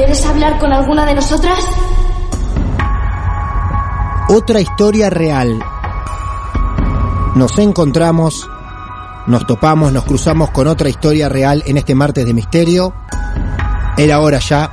¿Quieres hablar con alguna de nosotras? Otra historia real. Nos encontramos, nos topamos, nos cruzamos con otra historia real en este martes de misterio. Era hora ya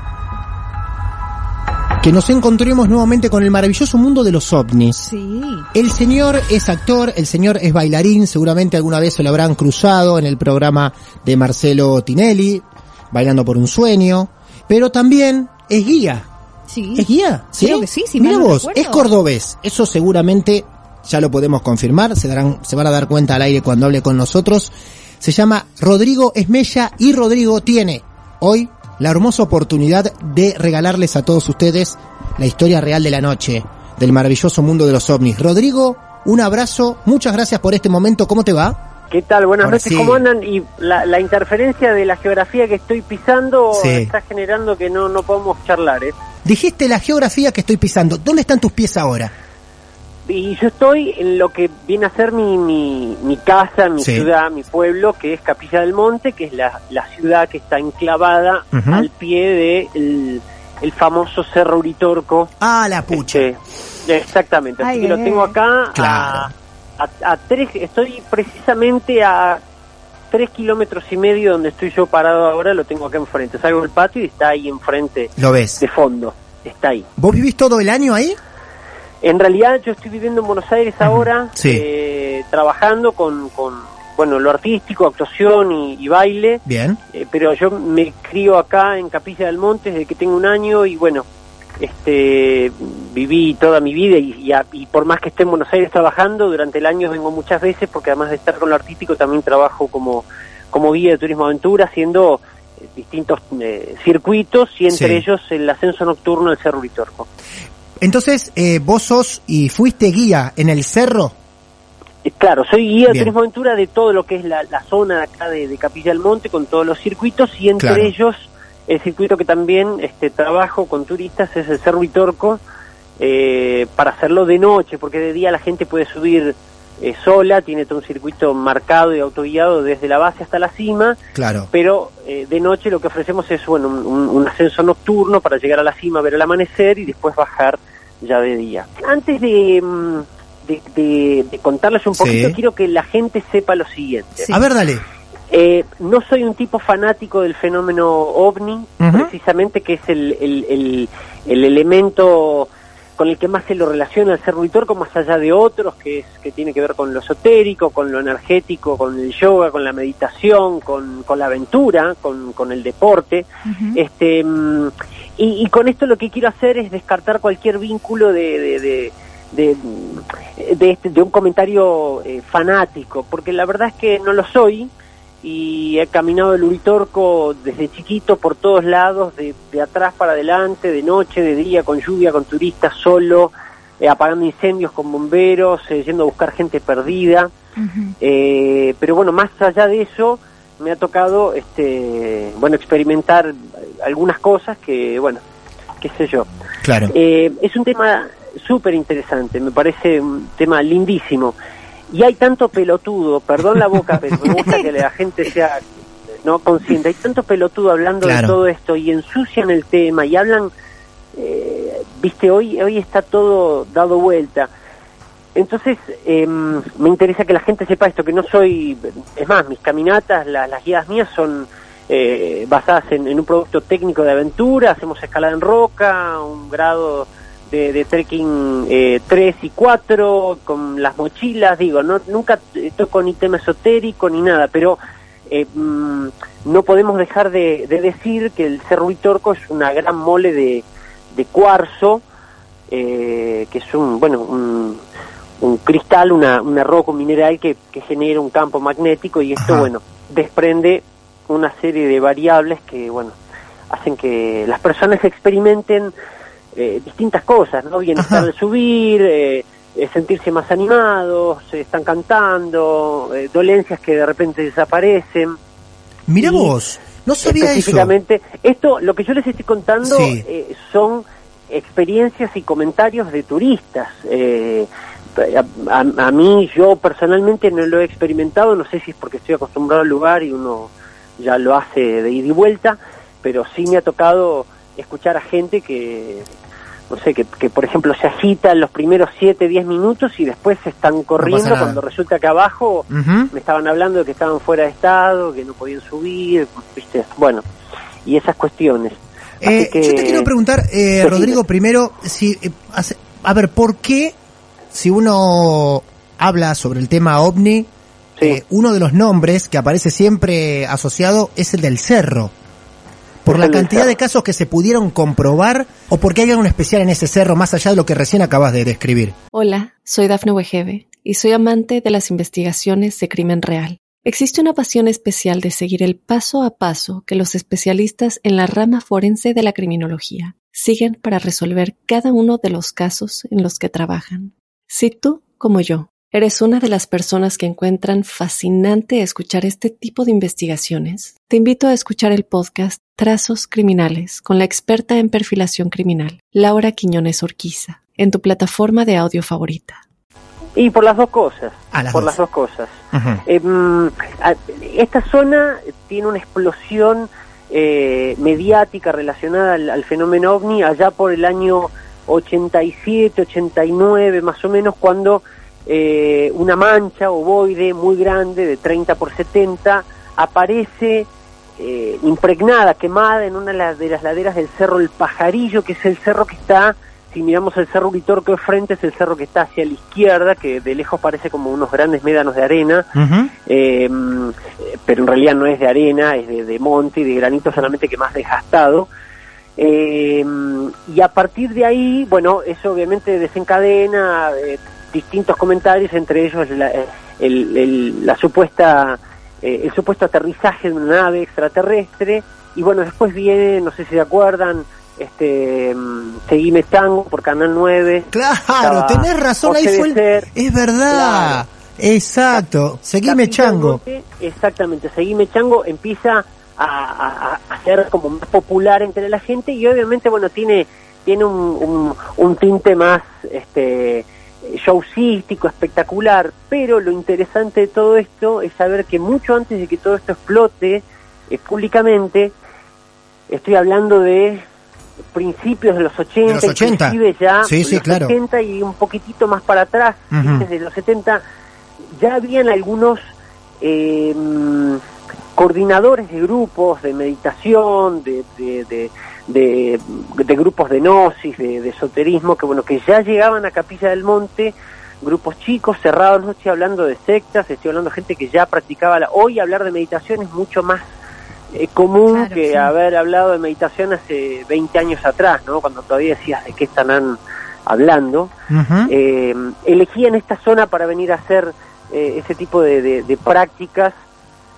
que nos encontremos nuevamente con el maravilloso mundo de los ovnis. Sí. El señor es actor, el señor es bailarín, seguramente alguna vez se lo habrán cruzado en el programa de Marcelo Tinelli, Bailando por un sueño, pero también es guía. Sí. ¿Es guía? Creo que sí, si Mira vos, recuerdo. es cordobés. Eso seguramente ya lo podemos confirmar, se darán, se van a dar cuenta al aire cuando hable con nosotros. Se llama Rodrigo Esmella y Rodrigo tiene hoy la hermosa oportunidad de regalarles a todos ustedes la historia real de la noche, del maravilloso mundo de los ovnis. Rodrigo, un abrazo, muchas gracias por este momento, ¿cómo te va? ¿Qué tal? Buenas Ahora noches, sí. ¿cómo andan? Y la, la interferencia de la geografía que estoy pisando Sí. está generando que no, no podemos charlar, ¿eh? Dijiste la geografía que estoy pisando, ¿dónde están tus pies ahora? Y yo estoy en lo que viene a ser mi, mi, mi casa, mi Sí. ciudad, mi pueblo, que es Capilla del Monte, que es la, la ciudad que está enclavada al pie de el, el famoso Cerro Uritorco. Ah, la pucha. Este, exactamente, así Ay, que lo tengo acá Claro. a, a, a tres, estoy precisamente a tres kilómetros y medio donde estoy yo parado ahora, lo tengo acá enfrente. Salgo del patio y está ahí enfrente, Lo ves. de fondo, está ahí. ¿Vos vivís todo el año ahí? En realidad yo estoy viviendo en Buenos Aires ahora, Sí. eh, trabajando con, con, bueno, lo artístico, actuación y, y baile, Bien. eh, pero yo me crío acá en Capilla del Monte desde que tengo un año y bueno, este viví toda mi vida y, y a- y por más que esté en Buenos Aires trabajando, durante el año vengo muchas veces porque además de estar con lo artístico también trabajo como, como guía de turismo aventura haciendo eh, distintos eh, circuitos y entre Sí. ellos el ascenso nocturno del Cerro Uritorco. Entonces, eh, vos sos y fuiste guía en el cerro. Eh, Claro, soy guía de turismo aventura de todo lo que es la, la zona acá de, de Capilla del Monte con todos los circuitos y entre Claro. ellos el circuito que también este, trabajo con turistas es el Cerro Vitorco eh, para hacerlo de noche porque de día la gente puede subir eh, sola, tiene todo un circuito marcado y autoguiado desde la base hasta la cima, Claro. pero eh, de noche lo que ofrecemos es bueno un, ascenso nocturno para llegar a la cima, ver el amanecer y después bajar ya de día. Antes de, mm, de, de- de contarles un Sí. poquito, quiero que la gente sepa lo siguiente. Sí. A ver, dale. Eh, no soy un tipo fanático del fenómeno ovni, precisamente que es el, el, el- el elemento con el que más se lo relaciona el Cerro Uritorco, más allá de otros, que es que tiene que ver con lo esotérico, con lo energético, con el yoga, con la meditación, con, con la aventura, con, con el deporte. Este mm, y, y con esto lo que quiero hacer es descartar cualquier vínculo de, de, de, de, de este- de un comentario eh, fanático, porque la verdad es que no lo soy y he caminado el Uritorco desde chiquito por todos lados, de, de atrás para adelante, de noche, de día, con lluvia, con turistas, solo, eh, apagando incendios con bomberos, eh, yendo a buscar gente perdida. Eh, pero bueno, más allá de eso, me ha tocado, este, bueno, experimentar algunas cosas que, bueno, qué sé yo. Claro. Eh, es un tema súper interesante, me parece un tema lindísimo. Y hay tanto pelotudo, perdón la boca, pero me gusta que la gente sea no consciente. Hay tanto pelotudo hablando Claro. de todo esto y ensucian el tema y hablan, eh, viste, hoy, hoy está todo dado vuelta. Entonces, em, me interesa que la gente sepa esto, que no soy, es más, mis caminatas, la- las guías mías son eh, basadas en, en un producto técnico de aventura, hacemos escalada en roca, un grado de, de trekking eh, 3 y 4, con las mochilas, digo, no nunca eh, toco ni tema esotérico ni nada, pero eh, mm, no podemos dejar de, de decir que el Cerro Uritorco es una gran mole de, de cuarzo, eh, que es un, bueno, un, un cristal, una, una roca, un mineral que, que genera un campo magnético y esto, Ajá. bueno, desprende una serie de variables que, bueno, hacen que las personas experimenten eh, distintas cosas, ¿no? Bienestar Ajá. de subir, eh, eh, sentirse más animados, eh, están cantando, eh, dolencias que de repente desaparecen. Mira vos, no sabía eso. Específicamente, esto, lo que yo les estoy contando Sí. eh, son experiencias y comentarios de turistas. Eh, a, a- a mí, yo personalmente no lo he experimentado, no sé si es porque estoy acostumbrado al lugar y uno ya lo hace de ida y vuelta, pero sí me ha tocado escuchar a gente que, no sé, que, que por ejemplo se agita en los primeros 7, 10 minutos y después se están corriendo cuando resulta que abajo me estaban hablando de que estaban fuera de estado, que no podían subir, ¿viste? Bueno, y esas cuestiones. Eh, que- Yo te quiero preguntar, eh. Rodrigo, primero, si, eh, hace- a ver, ¿por qué si uno habla sobre el tema ovni, Sí. eh, uno de los nombres que aparece siempre asociado es el del cerro? ¿Por la cantidad de casos que se pudieron comprobar o porque hay algo especial en ese cerro más allá de lo que recién acabas de describir? Hola, soy Dafne Wegebe y soy amante de las investigaciones de crimen real. Existe una pasión especial de seguir el paso a paso que los especialistas en la rama forense de la criminología siguen para resolver cada uno de los casos en los que trabajan. Si tú, como yo, eres una de las personas que encuentran fascinante escuchar este tipo de investigaciones, te invito a escuchar el podcast Trazos Criminales con la experta en perfilación criminal, Laura Quiñones Orquiza, en tu plataforma de audio favorita. Y por las dos cosas. Ah, las por dos. las dos cosas. Eh, a- esta zona tiene una explosión eh, mediática relacionada al, al fenómeno ovni allá por el año 87, 89 más o menos, cuando eh, una mancha ovoide muy grande de 30 por 70 aparece eh, impregnada, quemada en una de las, de las laderas del cerro El Pajarillo, que es el cerro que está, si miramos el cerro Uritorco de frente, es el cerro que está hacia la izquierda, que de lejos parece como unos grandes médanos de arena, eh, pero en realidad no es de arena, es de, de monte y de granito, solamente que más desgastado. Eh, y a partir de ahí, bueno, eso obviamente desencadena eh, distintos comentarios, entre ellos la, el- el- la supuesta, eh, el supuesto aterrizaje de una nave extraterrestre. Y bueno, después viene, no sé si se acuerdan, este, mm, Seguime Tango por Canal 9. Claro, tenés razón, ahí fue el... Es verdad, exacto, seguime chango. Exactamente, Seguime Chango empieza a, a- a ser como más popular entre la gente y obviamente, bueno, tiene tiene un, un, un tinte más este showcístico, espectacular, pero lo interesante de todo esto es saber que mucho antes de que todo esto explote eh, públicamente, estoy hablando de principios de los 80, De los 80. inclusive ya Sí, sí, los claro. 70 y un poquitito más para atrás, Ujú. desde los 70 ya habían algunos eh, coordinadores de grupos de meditación, de, de, de, de- de grupos de gnosis, de, de esoterismo, que bueno, que ya llegaban a Capilla del Monte, grupos chicos, cerrados, no estoy hablando de sectas, estoy hablando de gente que ya practicaba la... Hoy hablar de meditación es mucho más eh, común Claro, que sí. haber hablado de meditación hace 20 años atrás, ¿no? Cuando todavía decías de qué están hablando eh, elegían esta zona para venir a hacer eh, ese tipo de, de- de prácticas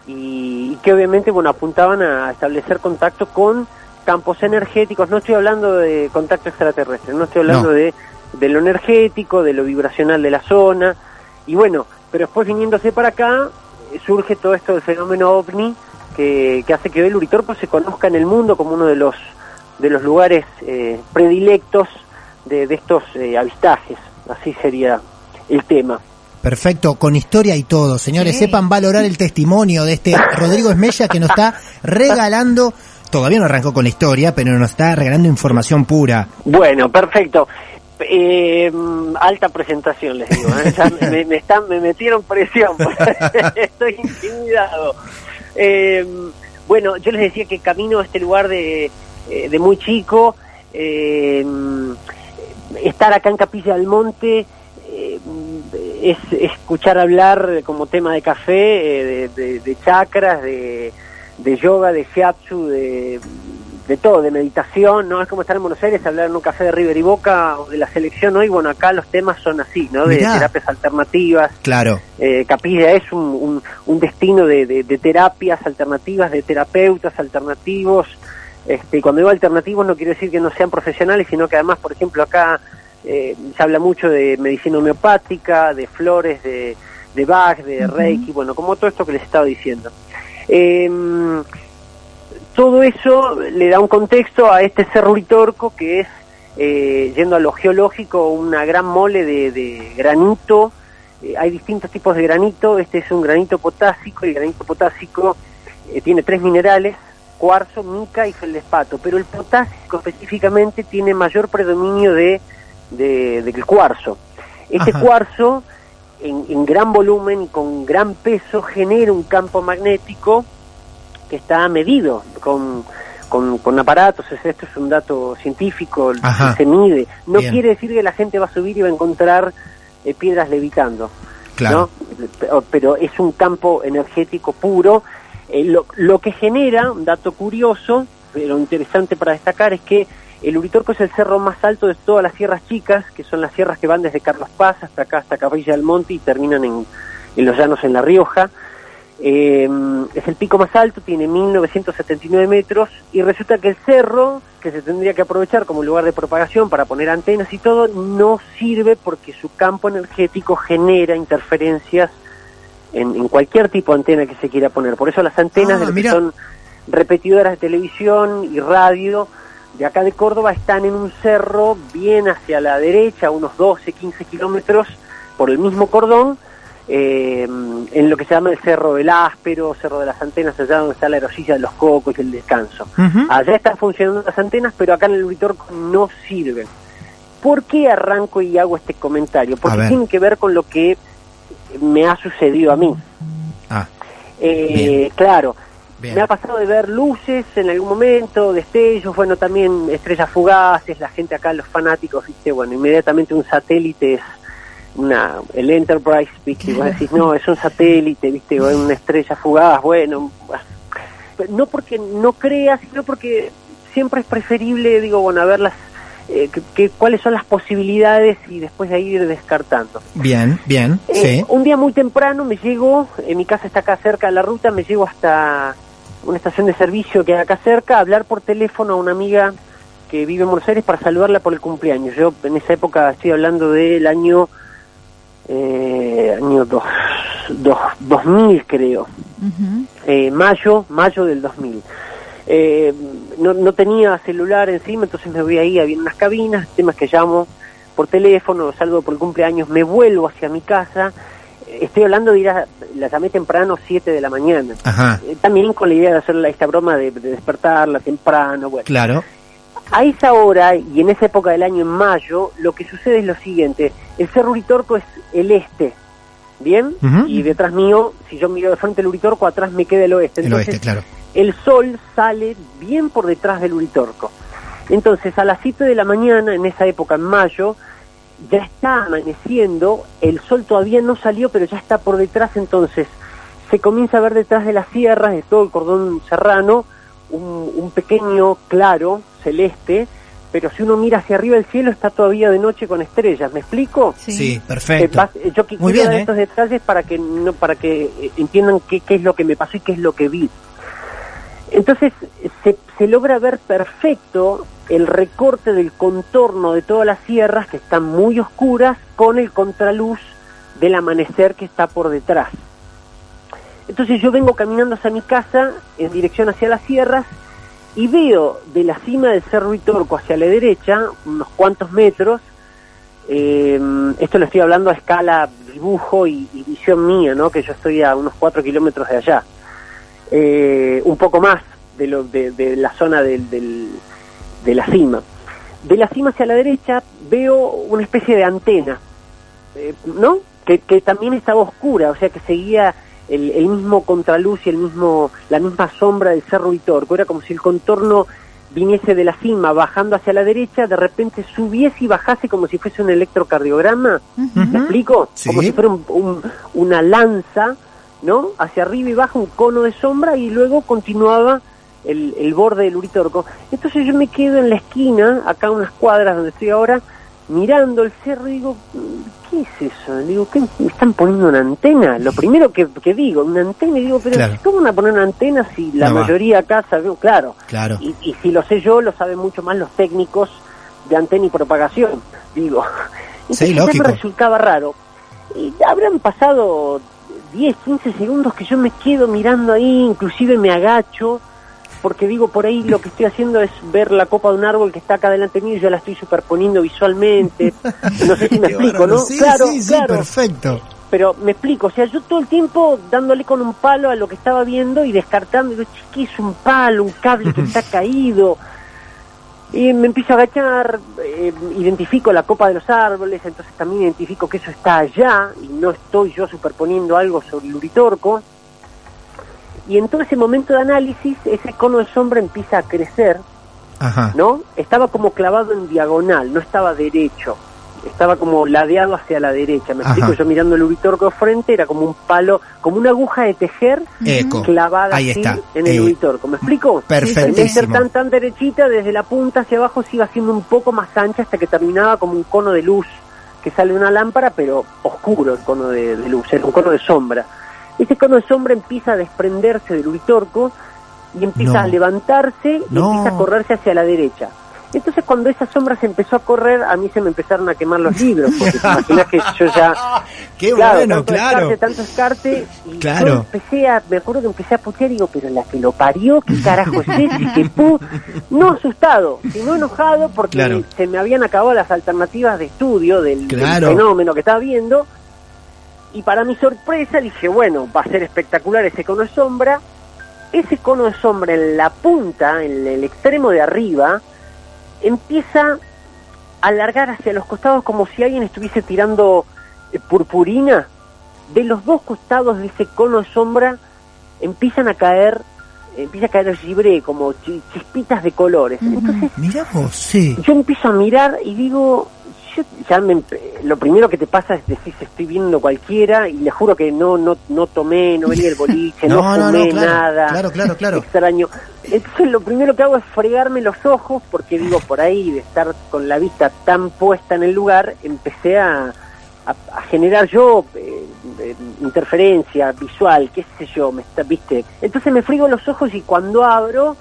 y, y que obviamente bueno apuntaban a establecer contacto con campos energéticos no estoy hablando de contacto extraterrestre no estoy hablando No. de, de lo energético de lo vibracional de la zona y bueno pero después viniéndose para acá eh, surge todo esto del fenómeno ovni que, que hace que el Uritorco se conozca en el mundo como uno de los de los lugares eh, predilectos de, de estos eh, avistajes. Así sería el tema. Perfecto, con historia y todo. Señores, sepan valorar el testimonio de este Rodrigo Esmella que nos está regalando, todavía no arrancó con la historia, pero nos está regalando información pura. Bueno, perfecto. Eh, alta presentación, les digo. ¿eh? Me, están, me metieron presión. Estoy intimidado. Eh, bueno, yo les decía que camino a este lugar de, de muy chico, estar acá en Capilla del Monte es escuchar hablar como tema de café, de, de, de chakras, de, de yoga, de shiatsu, de, de todo, de meditación, ¿no? Es como estar en Buenos Aires, hablar en un café de River y Boca o de la selección hoy, bueno, acá los temas son así, ¿no? De Mirá. terapias alternativas. Claro. Eh, Capilla es un, un, un destino de, de, de terapias alternativas, de terapeutas alternativos. Este, y cuando digo alternativos no quiero decir que no sean profesionales, sino que además, por ejemplo, acá eh, se habla mucho de medicina homeopática, de flores, de, de Bach, de Reiki, bueno, como todo esto que les estaba diciendo. Eh, todo eso le da un contexto a este cerro Uritorco que es, eh, yendo a lo geológico, una gran mole de, de granito. Eh, hay distintos tipos de granito. Este es un granito potásico. El granito potásico eh, tiene tres minerales, cuarzo, mica y feldespato. Pero el potásico específicamente tiene mayor predominio de, de, del cuarzo. Este Ajá. cuarzo, en, en gran volumen y con gran peso, genera un campo magnético que está medido con, con, con aparatos, es- esto es un dato científico, Ajá. se mide. No Bien. quiere decir que la gente va a subir y va a encontrar eh, piedras levitando, Claro. ¿no? Pero, pero es un campo energético puro. Eh, lo, lo que genera, un dato curioso, pero interesante para destacar, es que el Uritorco es el cerro más alto de todas las sierras chicas, que son las sierras que van desde Carlos Paz hasta acá, hasta Capilla del Monte y terminan en, en los llanos en La Rioja. Eh, es el pico más alto, tiene 1979 metros y resulta que el cerro, que se tendría que aprovechar como lugar de propagación para poner antenas y todo, no sirve porque su campo energético genera interferencias en, en cualquier tipo de antena que se quiera poner. Por eso las antenas Ah, de lo que son repetidoras de televisión y radio de acá de Córdoba están en un cerro bien hacia la derecha, unos 12, 15 kilómetros por el mismo cordón, eh, en lo que se llama el Cerro del Áspero, Cerro de las Antenas, allá donde está la erosilla de los cocos y el descanso. Allá están funcionando las antenas, pero acá en el Uritorco no sirven. ¿Por qué arranco y hago este comentario? Porque tiene que ver con lo que me ha sucedido a mí. Ah, Eh, claro, bien. me ha pasado de ver luces en algún momento, destellos, bueno, también estrellas fugaces, la gente acá, los fanáticos, viste, bueno, inmediatamente un satélite es una, el Enterprise, viste, y vos decís, no, es un satélite, viste, o una estrella fugaz, bueno, no porque no creas, sino porque siempre es preferible, digo, bueno, a ver las, eh, que- que- cuáles son las posibilidades y después de ahí ir descartando. Bien, bien, Eh, sí. Un día muy temprano me llego, en mi casa está acá cerca de la ruta, me llego hasta una estación de servicio que hay acá cerca, a hablar por teléfono a una amiga que vive en Buenos Aires para saludarla por el cumpleaños. Yo en esa época estoy hablando del año, eh, año dos, dos, 2000 creo, eh, mayo, mayo del 2000. Eh, no, no tenía celular encima, entonces me voy ahí, había unas cabinas, temas que llamo por teléfono, salgo por el cumpleaños, me vuelvo hacia mi casa, estoy hablando de ir a, la llamé temprano, 7 de la mañana. Ajá, Eh, también con la idea de hacer la- esta broma de, de despertarla temprano, bueno. claro. A esa hora y en esa época del año, en mayo, lo que sucede es lo siguiente. El Cerro Uritorco es el este, ¿bien? Ujú. Y detrás mío, si yo miro de frente el Uritorco, atrás me queda el oeste. El Entonces, oeste, claro. el sol sale bien por detrás del Uritorco. Entonces, a las 7 de la mañana, en esa época, en mayo, ya está amaneciendo, el sol todavía no salió, pero ya está por detrás, entonces se comienza a ver detrás de las sierras, de todo el cordón serrano, un, un pequeño claro celeste, pero si uno mira hacia arriba el cielo está todavía de noche con estrellas, ¿me explico? Sí, Eh, perfecto. eh, yo Muy quiero bien, dar ¿eh? estos detalles para que no para que entiendan qué, qué es lo que me pasó y qué es lo que vi. Entonces se, logra ver perfecto el recorte del contorno de todas las sierras que están muy oscuras con el contraluz del amanecer que está por detrás. Entonces yo vengo caminando hacia mi casa en dirección hacia las sierras y veo de la cima del Cerro Itorco hacia la derecha, unos cuantos metros, eh, esto lo estoy hablando a escala dibujo y visión mía, ¿no? que yo estoy a unos cuatro kilómetros de allá, eh, un poco más de, lo, de, de la zona del, del- de la cima. De la cima hacia la derecha veo una especie de antena, eh, ¿no? Que, que también estaba oscura, o sea que seguía el, el mismo contraluz y el mismo, la misma sombra del Cerro Vitorco. Era como si el contorno viniese de la cima, bajando hacia la derecha, de repente subiese y bajase como si fuese un electrocardiograma. ¿Me explico? Sí. Como si fuera un- un- una lanza, ¿no? Hacia arriba y baja un cono de sombra y luego continuaba el, el borde del Uritorco. Entonces yo me quedo en la esquina, acá a unas cuadras donde estoy ahora, mirando el cerro y digo, ¿qué es eso? Le digo, ¿qué me están poniendo una antena? Lo primero que, que digo, una antena, y digo, pero Claro. ¿cómo van a poner una antena si la No va. mayoría acá sabe? Claro, Claro. y, y si lo sé yo, lo saben mucho más los técnicos de antena y propagación, digo. Entonces lógico. me resultaba raro. Y habrán pasado 10, 15 segundos que yo me quedo mirando ahí, inclusive me agacho, porque digo, por ahí lo que estoy haciendo es ver la copa de un árbol que está acá delante mío y yo la estoy superponiendo visualmente. No sé si me explico. ¿no? Sí, claro, sí, sí, claro perfecto. pero me explico, o sea, yo todo el tiempo dándole con un palo a lo que estaba viendo y descartando, digo, "Che, ¿qué es un palo? Un cable que está caído. Y me empiezo a agachar, eh, identifico la copa de los árboles, entonces también identifico que eso está allá y no estoy yo superponiendo algo sobre el uritorco. Y en todo ese momento de análisis, ese cono de sombra empieza a crecer Ajá. ¿no? Estaba como clavado en diagonal, no estaba derecho. Estaba como ladeado hacia la derecha. Me Ajá. explico, yo mirando el uritorco de frente, era como un palo, como una aguja de tejer Eco. clavada Ahí así está. en el Eh, uritorco. ¿Me explico? perfectísimo. En ser tan, tan derechita, desde la punta hacia abajo se iba haciendo un poco más ancha hasta que terminaba como un cono de luz que sale de una lámpara, pero oscuro el cono de, de luz, era un cono de sombra. Ese cono de sombra empieza a desprenderse del uritorco y empieza No. a levantarse y No. empieza a correrse hacia la derecha. Entonces cuando esa sombra se empezó a correr, a mí se me empezaron a quemar los libros, porque te imaginas que yo ya... Qué claro, bueno, tanto claro. Descarte, tanto descarte, y Claro. yo empecé a, me acuerdo que empecé a putear y digo, pero la que lo parió, ¿qué carajo es ese? Que pu-". No asustado, sino enojado porque Claro. se me habían acabado las alternativas de estudio del, del Claro. fenómeno que estaba viendo, y para mi sorpresa dije, bueno, va a ser espectacular ese cono de sombra, ese cono de sombra en la punta, en el extremo de arriba, empieza a alargar hacia los costados como si alguien estuviese tirando eh, purpurina. De los dos costados de ese cono de sombra empiezan a caer, empieza a caer el gibré, como chi- chispitas de colores. Entonces Mira vos, sí. yo empiezo a mirar y digo, yo ya me lo primero que te pasa es decir, estoy viendo cualquiera y le juro que no no no tomé, no venía el boliche, no, No, no, fumé no, claro, nada. claro, claro, claro. Extraño. Entonces lo primero que hago es fregarme los ojos porque digo, por ahí de estar con la vista tan puesta en el lugar, empecé a, a, a generar yo eh, eh, interferencia visual, qué sé yo, me está, viste. Entonces me frigo los ojos y cuando abro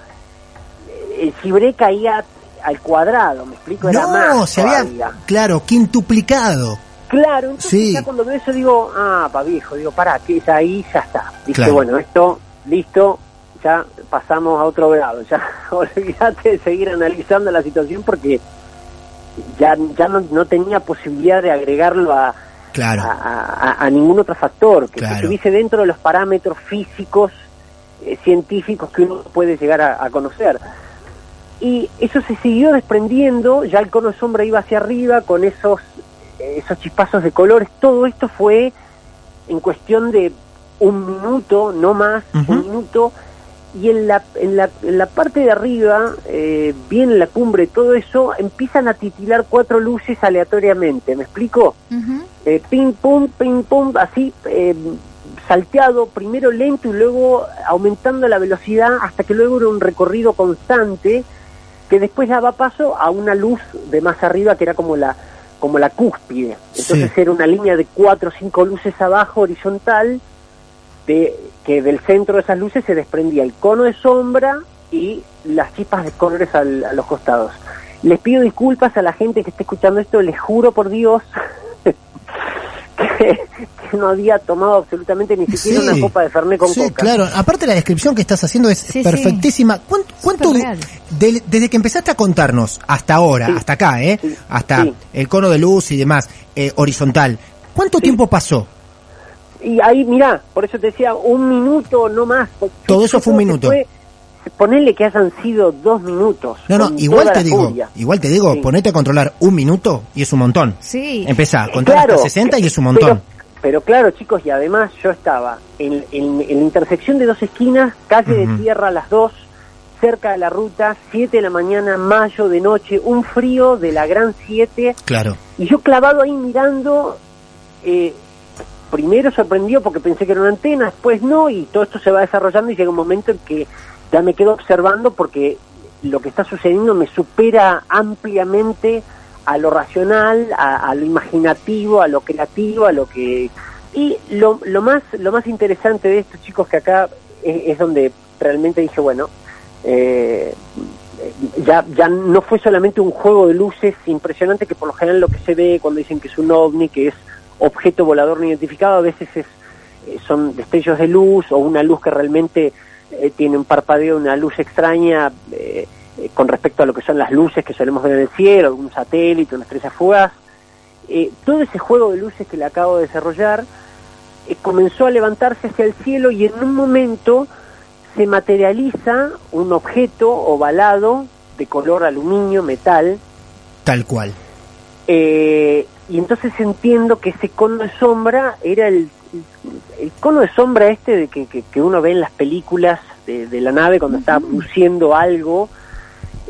eh, el cibré caía al cuadrado, me explico, era No, más se había, todavía. claro, quintuplicado. Claro, entonces Sí. ya cuando veo eso digo, ah, pa viejo, digo, pará, que es ahí, ya está. Dice, Claro. bueno, esto, listo, ya pasamos a otro grado, ya olvídate de seguir analizando la situación porque ya, ya no, no tenía posibilidad de agregarlo a, Claro. a, a- a ningún otro factor, que Claro. estuviese dentro de los parámetros físicos, eh, científicos que uno puede llegar a, a conocer. Y eso se siguió desprendiendo, ya el cono de sombra iba hacia arriba con esos, esos chispazos de colores, todo esto fue en cuestión de un minuto, no más, un minuto, y en la, en la, en la parte de arriba, eh, bien en la cumbre, todo eso, empiezan a titilar cuatro luces aleatoriamente, ¿me explico? eh, ping pum, ping pum, así eh, salteado, primero lento y luego aumentando la velocidad hasta que luego era un recorrido constante que después daba paso a una luz de más arriba que era como la como la cúspide. Entonces Sí. era una línea de cuatro o cinco luces abajo horizontal de que del centro de esas luces se desprendía el cono de sombra y las chispas de colores al- a los costados. Les pido disculpas a la gente que esté escuchando esto, les juro por Dios que, no había tomado absolutamente ni siquiera Sí. una copa de Fernet con Sí, coca. claro. Aparte la descripción que estás haciendo es Sí, perfectísima. ¿Cuán- ¿Cuánto, real. de- desde que empezaste a contarnos hasta ahora, Sí. hasta acá, eh, Sí. hasta Sí. el cono de luz y demás, eh, horizontal, ¿cuánto tiempo pasó? Y ahí, mirá, por eso te decía, un minuto no más. Todo eso fue un minuto. Ponele que hayan sido dos minutos. No, no, igual te digo, igual te digo, Sí. ponete a controlar un minuto y es un montón. Sí. Empezá, a contar Claro, hasta 60 y es un montón. Pero, pero claro, chicos, y además yo estaba en, en- en la intersección de dos esquinas, calle de tierra a las dos, cerca de la ruta, 7 de la mañana, mayo de noche, un frío de la gran 7, Claro. y yo clavado ahí mirando, eh, primero sorprendido porque pensé que era una antena, después no, y todo esto se va desarrollando y llega un momento en que ya me quedo observando porque lo que está sucediendo me supera ampliamente a lo racional, a, lo imaginativo, a lo creativo, a lo que... Y lo, lo más lo más interesante de estos chicos que acá es, es donde realmente dije, bueno, eh, ya, ya no fue solamente un juego de luces impresionante que por lo general lo que se ve cuando dicen que es un ovni, que es objeto volador no identificado, a veces es, eh, son destellos de luz o una luz que realmente eh, tiene un parpadeo, una luz extraña eh, eh, con respecto a lo que son las luces que solemos ver en el cielo, algún satélite, una estrella fugaz. Eh, todo ese juego de luces que le acabo de desarrollar eh, comenzó a levantarse hacia el cielo y en un momento se materializa un objeto ovalado de color aluminio, metal, Tal cual. eh, y entonces entiendo que ese cono de sombra era el, el cono de sombra este de que, que- que uno ve en las películas de, de la nave cuando está luciendo algo.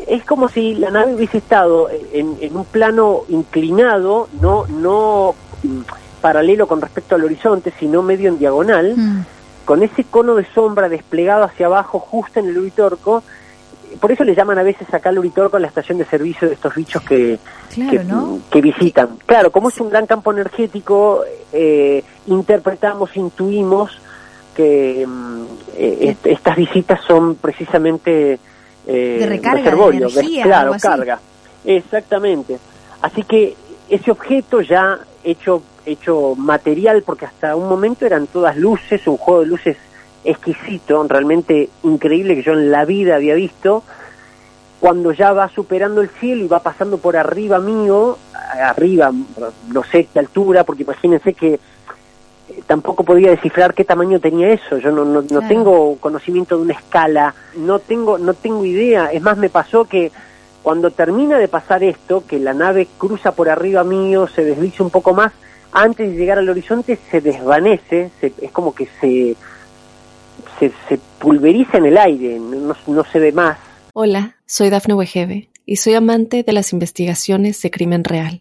Es como si la nave hubiese estado en, en un plano inclinado, no, no mm, paralelo con respecto al horizonte, sino medio en diagonal Mm. con ese cono de sombra desplegado hacia abajo justo en el Uritorco. Por eso le llaman a veces acá al Uritorco a la estación de servicio de estos bichos que, Claro, que, ¿no? que visitan. Claro, como es un gran campo energético, eh, interpretamos, intuimos que mm, eh, est- estas visitas son precisamente eh, De recarga de energía, claro, carga. Exactamente. Así que ese objeto ya hecho hecho material, porque hasta un momento eran todas luces, un juego de luces exquisito, realmente increíble que yo en la vida había visto, cuando ya va superando el cielo y va pasando por arriba mío, arriba, no sé qué altura, porque imagínense que tampoco podía descifrar qué tamaño tenía eso, yo no, no, no Claro. tengo conocimiento de una escala, no tengo, no tengo idea, es más me pasó que cuando termina de pasar esto, que la nave cruza por arriba mío, se desliza un poco más, antes de llegar al horizonte se desvanece, se- es como que se, se, se pulveriza en el aire, no, no se ve más. Hola, soy Dafne Wegebe y soy amante de las investigaciones de crimen real.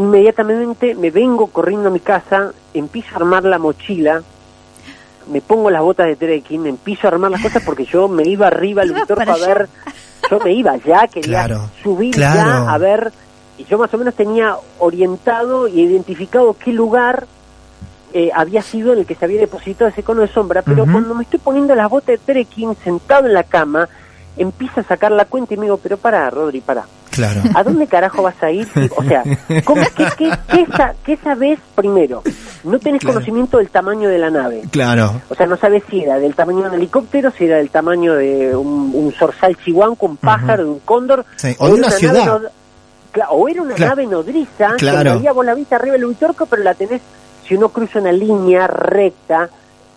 inmediatamente me vengo corriendo a mi casa, empiezo a armar la mochila, me pongo las botas de trekking, empiezo a armar las cosas porque yo me iba arriba al Vitorco para a ver, yo me iba ya, quería Claro, subir claro. ya a ver, y yo más o menos tenía orientado y identificado qué lugar eh, había sido en el que se había depositado ese cono de sombra, pero cuando me estoy poniendo las botas de trekking, sentado en la cama, empiezo a sacar la cuenta y me digo, pero para, Rodri, para. Claro. ¿A dónde carajo vas a ir? O sea, ¿cómo, qué, qué, qué, sa- qué sabes primero? No tenés Claro. conocimiento del tamaño de la nave. Claro. O sea, no sabes si era del tamaño de un helicóptero, si era del tamaño de un, un zorzal chihuanco, un pájaro, de un cóndor. Sí, o de era una ciudad. o era una Claro. nave nodriza, que realidad vos la viste arriba del Uritorco, pero la tenés, si uno cruza una línea recta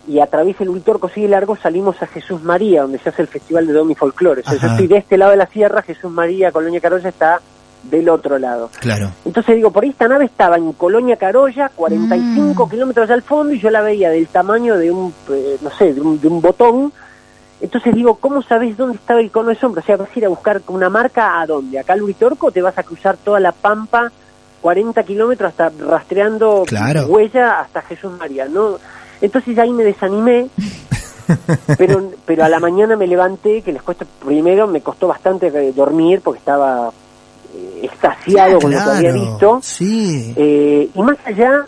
y atraviesa el Uritorco, sigue largo, salimos a Jesús María, donde se hace el Festival de Domi y Folclore. O sea, yo Ajá. estoy de este lado de la sierra, Jesús María, Colonia Carolla está del otro lado. Claro. Entonces digo, por ahí esta nave estaba en Colonia Carolla, 45 Mm. kilómetros al fondo, y yo la veía del tamaño de un, eh, no sé, de un, de un botón. Entonces digo, ¿cómo sabes dónde estaba el cono de sombra? O sea, vas a ir a buscar una marca a dónde? ¿Acá al Uritorco te vas a cruzar toda la pampa, 40 kilómetros, hasta rastreando Claro. huella hasta Jesús María? ¿no? Entonces ahí me desanimé, pero, pero a la mañana me levanté, que les cuesta, primero me costó bastante eh, dormir porque estaba eh, extasiado con lo que había visto. Sí. Eh, y más allá,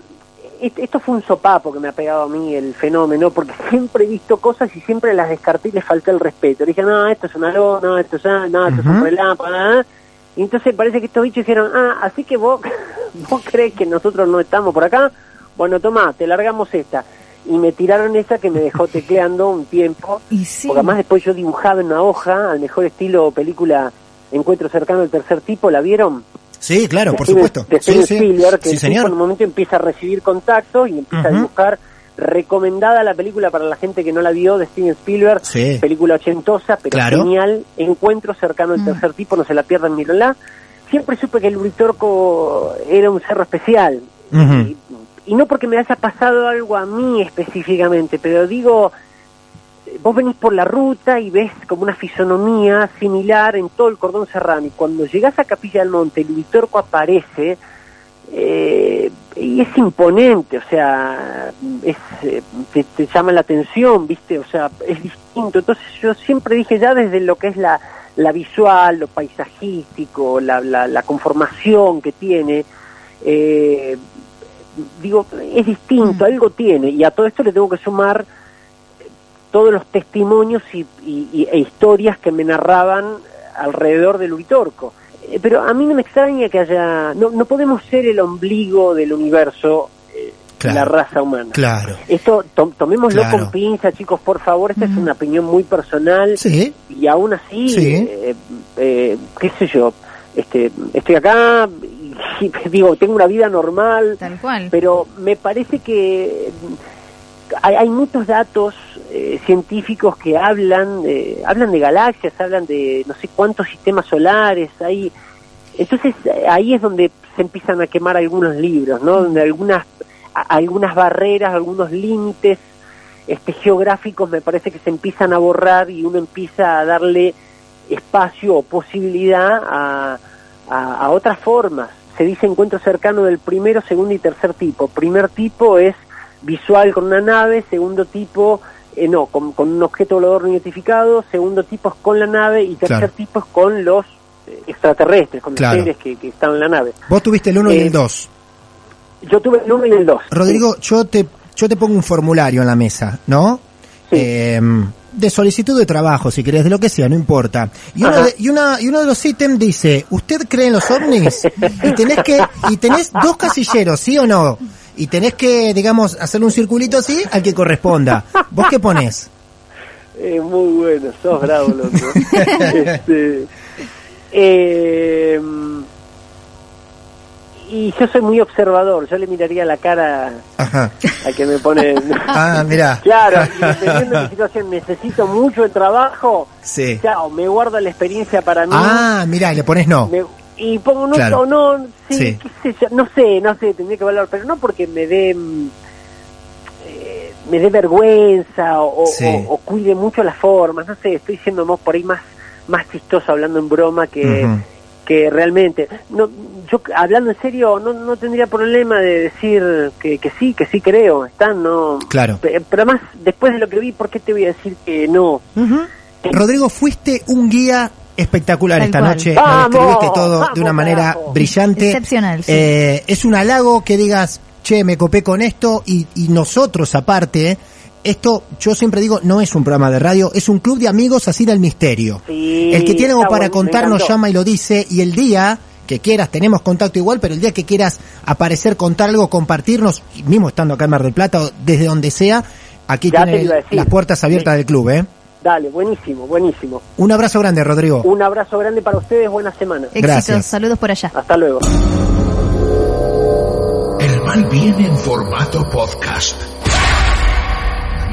est- esto fue un sopapo que me ha pegado a mí el fenómeno, porque siempre he visto cosas y siempre las descarté y les falté el respeto. Dije, no, esto es una lona, no, esto es, ah, no, esto es un relámpago. ah. Y entonces parece que estos bichos dijeron, ah, así que vos, vos crees que nosotros no estamos por acá. Bueno, tomá, te largamos esta. Y me tiraron esa que me dejó tecleando un tiempo. Y sí. Porque además después yo dibujaba en una hoja, al mejor estilo película Encuentro cercano del tercer tipo, ¿la vieron? Sí, claro, de por Steven- supuesto. De Steven sí. Spielberg, que Sí, señor. en un momento empieza a recibir contactos y empieza a dibujar recomendada la película para la gente que no la vio de Steven Spielberg, Sí. película ochentosa, pero Claro. genial, Encuentro cercano del Mm. tercer tipo, no se la pierdan, mírenla. Siempre supe que el Uritorco era un cerro especial, y, y no porque me haya pasado algo a mí específicamente, pero digo, vos venís por la ruta y ves como una fisonomía similar en todo el cordón serrano, y cuando llegás a Capilla del Monte, el Uritorco aparece, eh, y es imponente, o sea, es, eh, te, te llama la atención, ¿viste? O sea, es distinto. Entonces yo siempre dije ya desde lo que es la, la visual, lo paisajístico, la, la, la conformación que tiene, eh, digo, es distinto, algo tiene. Y a todo esto le tengo que sumar eh, todos los testimonios y, y- y- e historias que me narraban alrededor del Uritorco. Eh, Pero a mí no me extraña que haya... No, no podemos ser el ombligo del universo, eh, Claro. la raza humana. Claro. Esto to- tomémoslo Claro. con pinza, chicos, por favor. Esta es una opinión muy personal Sí. y aún así, Sí. eh, eh, qué sé yo, este, estoy acá digo, tengo una vida normal, Tal cual. pero me parece que hay, hay muchos datos eh, científicos que hablan, de- hablan de galaxias, hablan de no sé cuántos sistemas solares, hay entonces eh, ahí es donde se empiezan a quemar algunos libros, ¿no? Donde algunas a- algunas barreras, algunos límites este geográficos me parece que se empiezan a borrar y uno empieza a darle espacio o posibilidad a, a, a otras formas. Se dice encuentro cercano del primero, segundo y tercer tipo. Primer tipo es visual con una nave, segundo tipo, eh, no, con, con un objeto volador no identificado, segundo tipo es con la nave y tercer Claro. tipo es con los eh, extraterrestres, con Claro. los seres que, que están en la nave. Vos tuviste el 1 y Eh, el 2. Yo tuve el 1 y el 2. Rodrigo, yo te, yo te pongo un formulario en la mesa, ¿no? Sí. Eh, de solicitud de trabajo, si querés, de lo que sea, no importa. Y uno, de, y, una, y uno de los ítems dice, ¿usted cree en los ovnis? Y tenés que, y tenés dos casilleros, ¿sí o no? Y tenés que, digamos, hacer un circulito así al que corresponda. ¿Vos qué ponés? Eh, muy bueno, sos bravo, loco. este, eh, y yo soy muy observador, yo le miraría la cara Ajá. al que me pone... Ah, mirá. Claro, y dependiendo de mi situación, necesito mucho el trabajo, Sí. chao, me guardo la experiencia para mí. Ah, mirá, le pones no. me- y pongo no, Claro. o no, sí, Sí. qué sé yo, no sé, no sé, tendría que valorar, pero no porque me dé mm, eh, me dé vergüenza o, Sí. o- o cuide mucho las formas, no sé, estoy siendo más por ahí más más chistoso hablando en broma que. Que realmente. No, yo hablando en serio no, no tendría problema de decir que, que sí, que sí creo, están, no. Claro. Pe- Pero además, después de lo que vi, ¿por qué te voy a decir que no? Rodrigo, fuiste un guía espectacular Tal esta cual. noche. Lo ¡Vamos! describiste todo de una ¡Vamos, manera brillante. Excepcional, sí. Eh, es un halago que digas, che, me copé con esto y, y nosotros aparte, esto yo siempre digo, no es un programa de radio, es un club de amigos así del misterio. Sí, el que tiene algo para bueno, contar nos llama y lo dice y el día que quieras, tenemos contacto igual, pero el día que quieras aparecer, contar algo, compartirnos, mismo estando acá en Mar del Plata o desde donde sea, aquí Ya te tiene iba a decir. las puertas abiertas Sí. del club, ¿eh? Dale, buenísimo, buenísimo. Un abrazo grande, Rodrigo. Un abrazo grande para ustedes, buena semana. Éxitos, Gracias. saludos por allá. Hasta luego. El mal viene en formato podcast.